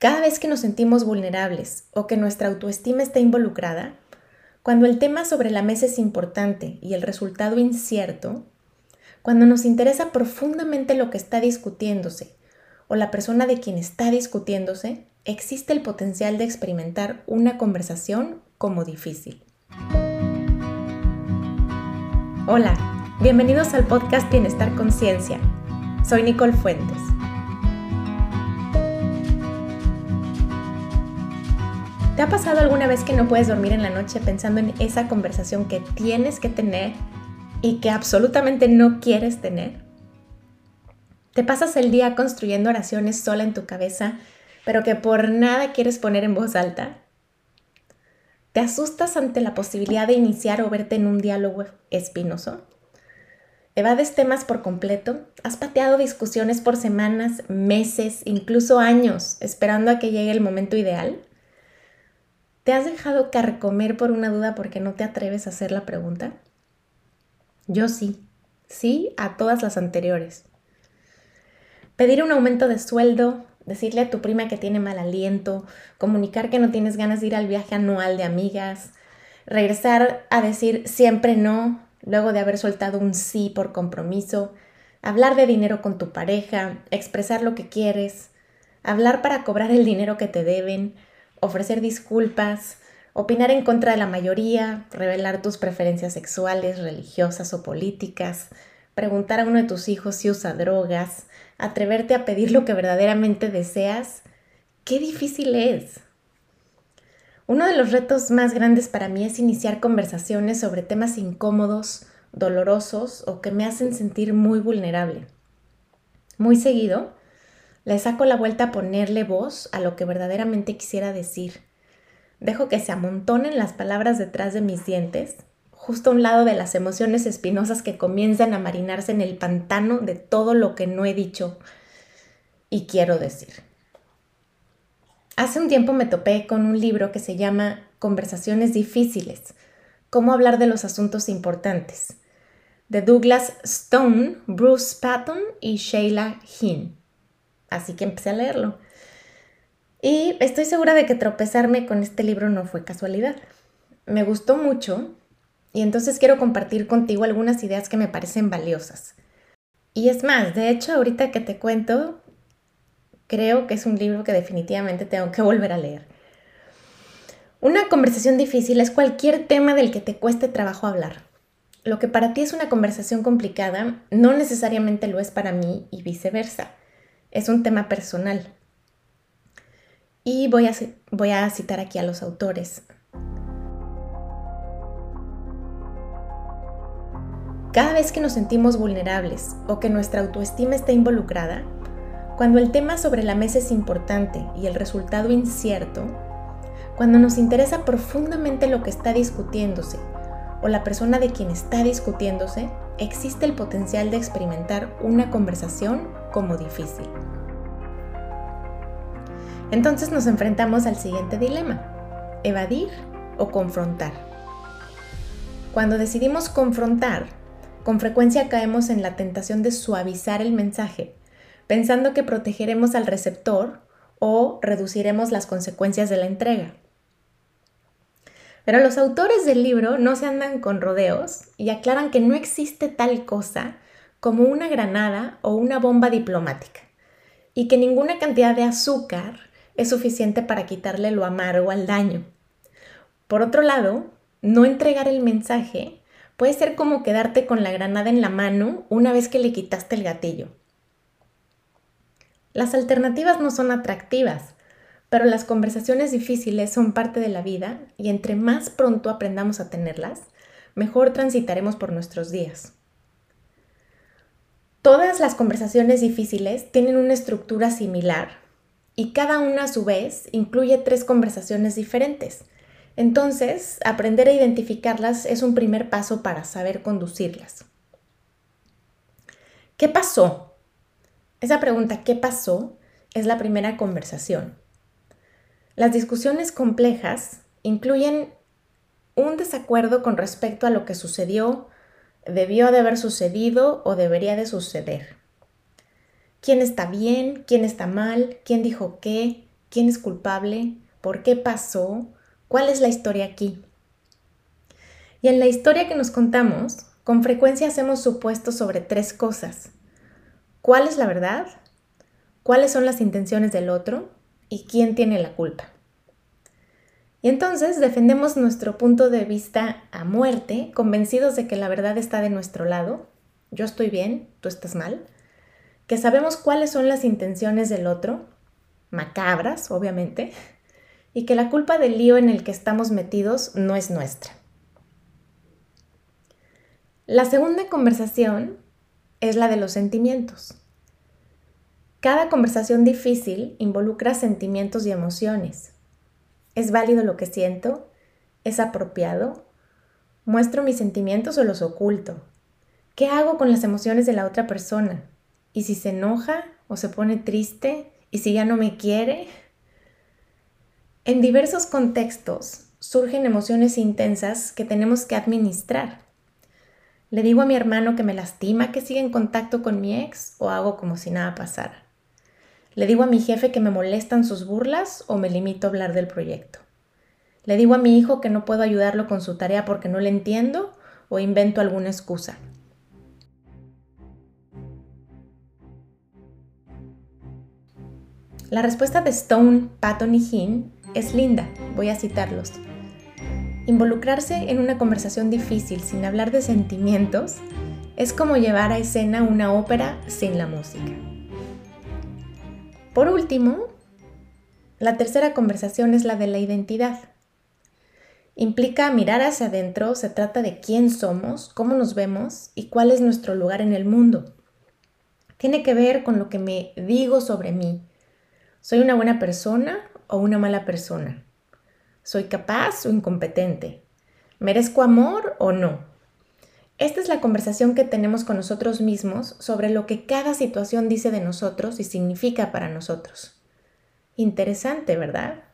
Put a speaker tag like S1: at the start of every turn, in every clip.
S1: Cada vez que nos sentimos vulnerables o que nuestra autoestima está involucrada, cuando el tema sobre la mesa es importante y el resultado incierto, cuando nos interesa profundamente lo que está discutiéndose o la persona de quien está discutiéndose, existe el potencial de experimentar una conversación como difícil. Hola, bienvenidos al podcast Bienestar Conciencia. Soy Nicole Fuentes. ¿Te ha pasado alguna vez que no puedes dormir en la noche pensando en esa conversación que tienes que tener y que absolutamente no quieres tener? ¿Te pasas el día construyendo oraciones sola en tu cabeza, pero que por nada quieres poner en voz alta? ¿Te asustas ante la posibilidad de iniciar o verte en un diálogo espinoso? ¿Evades temas por completo? ¿Has pateado discusiones por semanas, meses, incluso años, esperando a que llegue el momento ideal? ¿Te has dejado carcomer por una duda porque no te atreves a hacer la pregunta? Yo sí, sí a todas las anteriores. Pedir un aumento de sueldo, decirle a tu prima que tiene mal aliento, comunicar que no tienes ganas de ir al viaje anual de amigas, regresar a decir siempre no, luego de haber soltado un sí por compromiso, hablar de dinero con tu pareja, expresar lo que quieres, hablar para cobrar el dinero que te deben, ofrecer disculpas, opinar en contra de la mayoría, revelar tus preferencias sexuales, religiosas o políticas, preguntar a uno de tus hijos si usa drogas, atreverte a pedir lo que verdaderamente deseas, qué difícil es. Uno de los retos más grandes para mí es iniciar conversaciones sobre temas incómodos, dolorosos o que me hacen sentir muy vulnerable. Muy seguido, le saco la vuelta a ponerle voz a lo que verdaderamente quisiera decir. Dejo que se amontonen las palabras detrás de mis dientes, justo a un lado de las emociones espinosas que comienzan a marinarse en el pantano de todo lo que no he dicho y quiero decir. Hace un tiempo me topé con un libro que se llama Conversaciones difíciles, cómo hablar de los asuntos importantes, de Douglas Stone, Bruce Patton y Sheila Hinn. Así que empecé a leerlo. Y estoy segura de que tropezarme con este libro no fue casualidad. Me gustó mucho y entonces quiero compartir contigo algunas ideas que me parecen valiosas. Y es más, de hecho, ahorita que te cuento, creo que es un libro que definitivamente tengo que volver a leer. Una conversación difícil es cualquier tema del que te cueste trabajo hablar. Lo que para ti es una conversación complicada no necesariamente lo es para mí y viceversa es un tema personal. Y voy a, citar aquí a los autores. Cada vez que nos sentimos vulnerables o que nuestra autoestima está involucrada, cuando el tema sobre la mesa es importante y el resultado incierto, cuando nos interesa profundamente lo que está discutiéndose o la persona de quien está discutiéndose, existe el potencial de experimentar una conversación como difícil. Entonces nos enfrentamos al siguiente dilema, evadir o confrontar. Cuando decidimos confrontar, con frecuencia caemos en la tentación de suavizar el mensaje, pensando que protegeremos al receptor o reduciremos las consecuencias de la entrega. Pero los autores del libro no se andan con rodeos y aclaran que no existe tal cosa como una granada o una bomba diplomática y que ninguna cantidad de azúcar es suficiente para quitarle lo amargo al daño. Por otro lado, no entregar el mensaje puede ser como quedarte con la granada en la mano una vez que le quitaste el gatillo. Las alternativas no son atractivas, pero las conversaciones difíciles son parte de la vida y entre más pronto aprendamos a tenerlas, mejor transitaremos por nuestros días. Todas las conversaciones difíciles tienen una estructura similar y cada una a su vez incluye tres conversaciones diferentes. Entonces, aprender a identificarlas es un primer paso para saber conducirlas. ¿Qué pasó? Esa pregunta, ¿qué pasó? es la primera conversación. Las discusiones complejas incluyen un desacuerdo con respecto a lo que sucedió, debió de haber sucedido o debería de suceder quién está bien, quién está mal, quién dijo qué, quién es culpable, por qué pasó, cuál es la historia aquí. Y en la historia que nos contamos, con frecuencia hacemos supuestos sobre tres cosas. ¿Cuál es la verdad? ¿Cuáles son las intenciones del otro? ¿Y quién tiene la culpa? Y entonces defendemos nuestro punto de vista a muerte, convencidos de que la verdad está de nuestro lado, yo estoy bien, tú estás mal, que sabemos cuáles son las intenciones del otro, macabras, obviamente, y que la culpa del lío en el que estamos metidos no es nuestra. La segunda conversación es la de los sentimientos. Cada conversación difícil involucra sentimientos y emociones. ¿Es válido lo que siento? ¿Es apropiado? ¿Muestro mis sentimientos o los oculto? ¿Qué hago con las emociones de la otra persona? ¿Y si se enoja o se pone triste? ¿Y si ya no me quiere? En diversos contextos surgen emociones intensas que tenemos que administrar. ¿Le digo a mi hermano que me lastima que siga en contacto con mi ex o hago como si nada pasara? ¿Le digo a mi jefe que me molestan sus burlas o me limito a hablar del proyecto? ¿Le digo a mi hijo que no puedo ayudarlo con su tarea porque no le entiendo o invento alguna excusa? La respuesta de Stone, Patton y Hinn es linda, voy a citarlos. Involucrarse en una conversación difícil sin hablar de sentimientos es como llevar a escena una ópera sin la música. Por último, la tercera conversación es la de la identidad. Implica mirar hacia adentro, se trata de quién somos, cómo nos vemos y cuál es nuestro lugar en el mundo. Tiene que ver con lo que me digo sobre mí. ¿Soy una buena persona o una mala persona? ¿Soy capaz o incompetente? ¿Merezco amor o no? Esta es la conversación que tenemos con nosotros mismos sobre lo que cada situación dice de nosotros y significa para nosotros. Interesante, ¿verdad?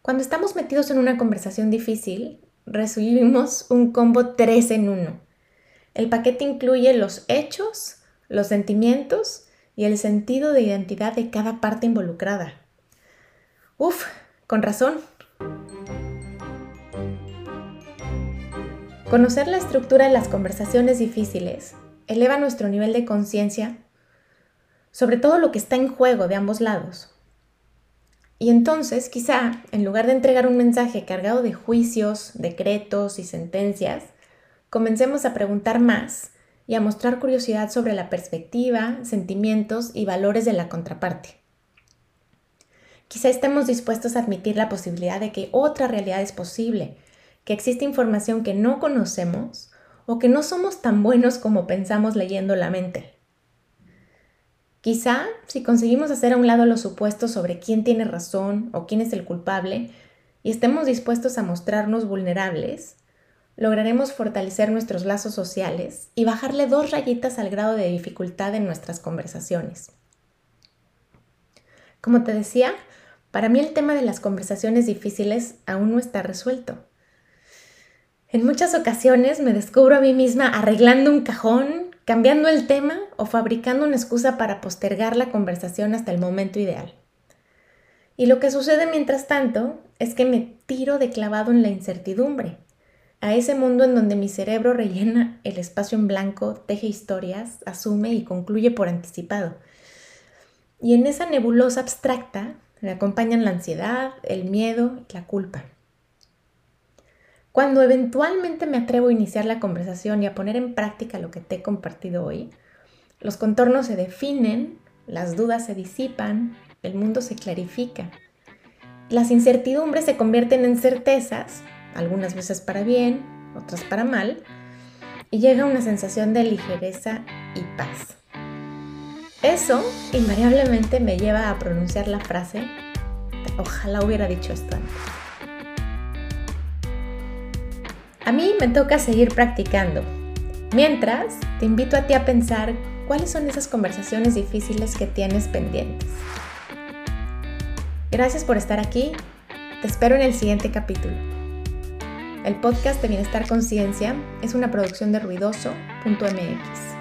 S1: Cuando estamos metidos en una conversación difícil, recibimos un combo 3 en 1. El paquete incluye los hechos, los sentimientos y el sentido de identidad de cada parte involucrada. Uf, con razón, Conocer la estructura de las conversaciones difíciles eleva nuestro nivel de conciencia sobre todo lo que está en juego de ambos lados. Y entonces, quizá, en lugar de entregar un mensaje cargado de juicios, decretos y sentencias, comencemos a preguntar más y a mostrar curiosidad sobre la perspectiva, sentimientos y valores de la contraparte. Quizá estemos dispuestos a admitir la posibilidad de que otra realidad es posible que existe información que no conocemos o que no somos tan buenos como pensamos leyendo la mente. Quizá, si conseguimos hacer a un lado los supuestos sobre quién tiene razón o quién es el culpable y estemos dispuestos a mostrarnos vulnerables, lograremos fortalecer nuestros lazos sociales y bajarle dos rayitas al grado de dificultad en nuestras conversaciones. Como te decía, para mí el tema de las conversaciones difíciles aún no está resuelto. En muchas ocasiones me descubro a mí misma arreglando un cajón, cambiando el tema o fabricando una excusa para postergar la conversación hasta el momento ideal. Y lo que sucede mientras tanto es que me tiro de clavado en la incertidumbre, a ese mundo en donde mi cerebro rellena el espacio en blanco, teje historias, asume y concluye por anticipado. Y en esa nebulosa abstracta me acompañan la ansiedad, el miedo y la culpa. Cuando eventualmente me atrevo a iniciar la conversación y a poner en práctica lo que te he compartido hoy, los contornos se definen, las dudas se disipan, el mundo se clarifica. Las incertidumbres se convierten en certezas, algunas veces para bien, otras para mal, y llega una sensación de ligereza y paz. Eso invariablemente me lleva a pronunciar la frase, ojalá hubiera dicho esto antes. A mí me toca seguir practicando. Mientras, te invito a ti a pensar cuáles son esas conversaciones difíciles que tienes pendientes. Gracias por estar aquí. Te espero en el siguiente capítulo. El podcast de Bienestar Conciencia es una producción de ruidoso.mx.